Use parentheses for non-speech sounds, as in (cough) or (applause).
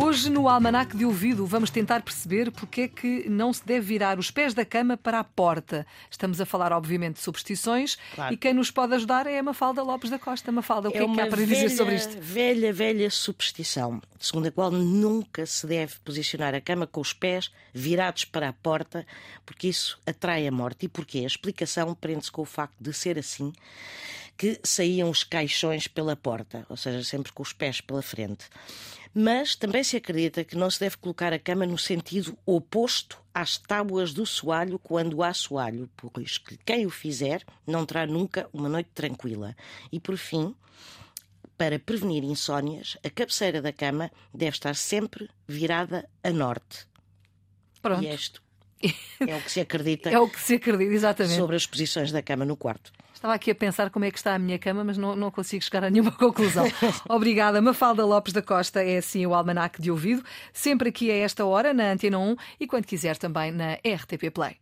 Hoje, no Almanac de Ouvido, vamos tentar perceber porque é que não se deve virar os pés da cama para a porta. Estamos a falar, obviamente, de superstições Claro. e quem nos pode ajudar é a Mafalda Lopes da Costa. Mafalda, o que é, que uma há para velha, dizer sobre isto? velha, velha superstição, segundo a qual nunca se deve posicionar a cama com os pés virados para a porta, porque isso atrai a morte. E porquê? A explicação prende-se com o facto de ser assim que saíam os caixões pela porta, ou seja, sempre com os pés pela frente. Mas também se acredita que não se deve colocar a cama no sentido oposto às tábuas do soalho quando há soalho, pois que quem o fizer não terá nunca uma noite tranquila. E por fim, para prevenir insónias, a cabeceira da cama deve estar sempre virada a norte. Pronto. E isto é o que se acredita (laughs) É o que se acredita, exatamente. sobre as posições da cama no quarto. Estava aqui a pensar como é que está a minha cama, mas não, não consigo chegar a nenhuma (laughs) conclusão. (laughs) Obrigada. Mafalda Lopes da Costa é assim o Almanac de Ouvido, sempre aqui a esta hora na Antena 1 e quando quiser também na RTP Play.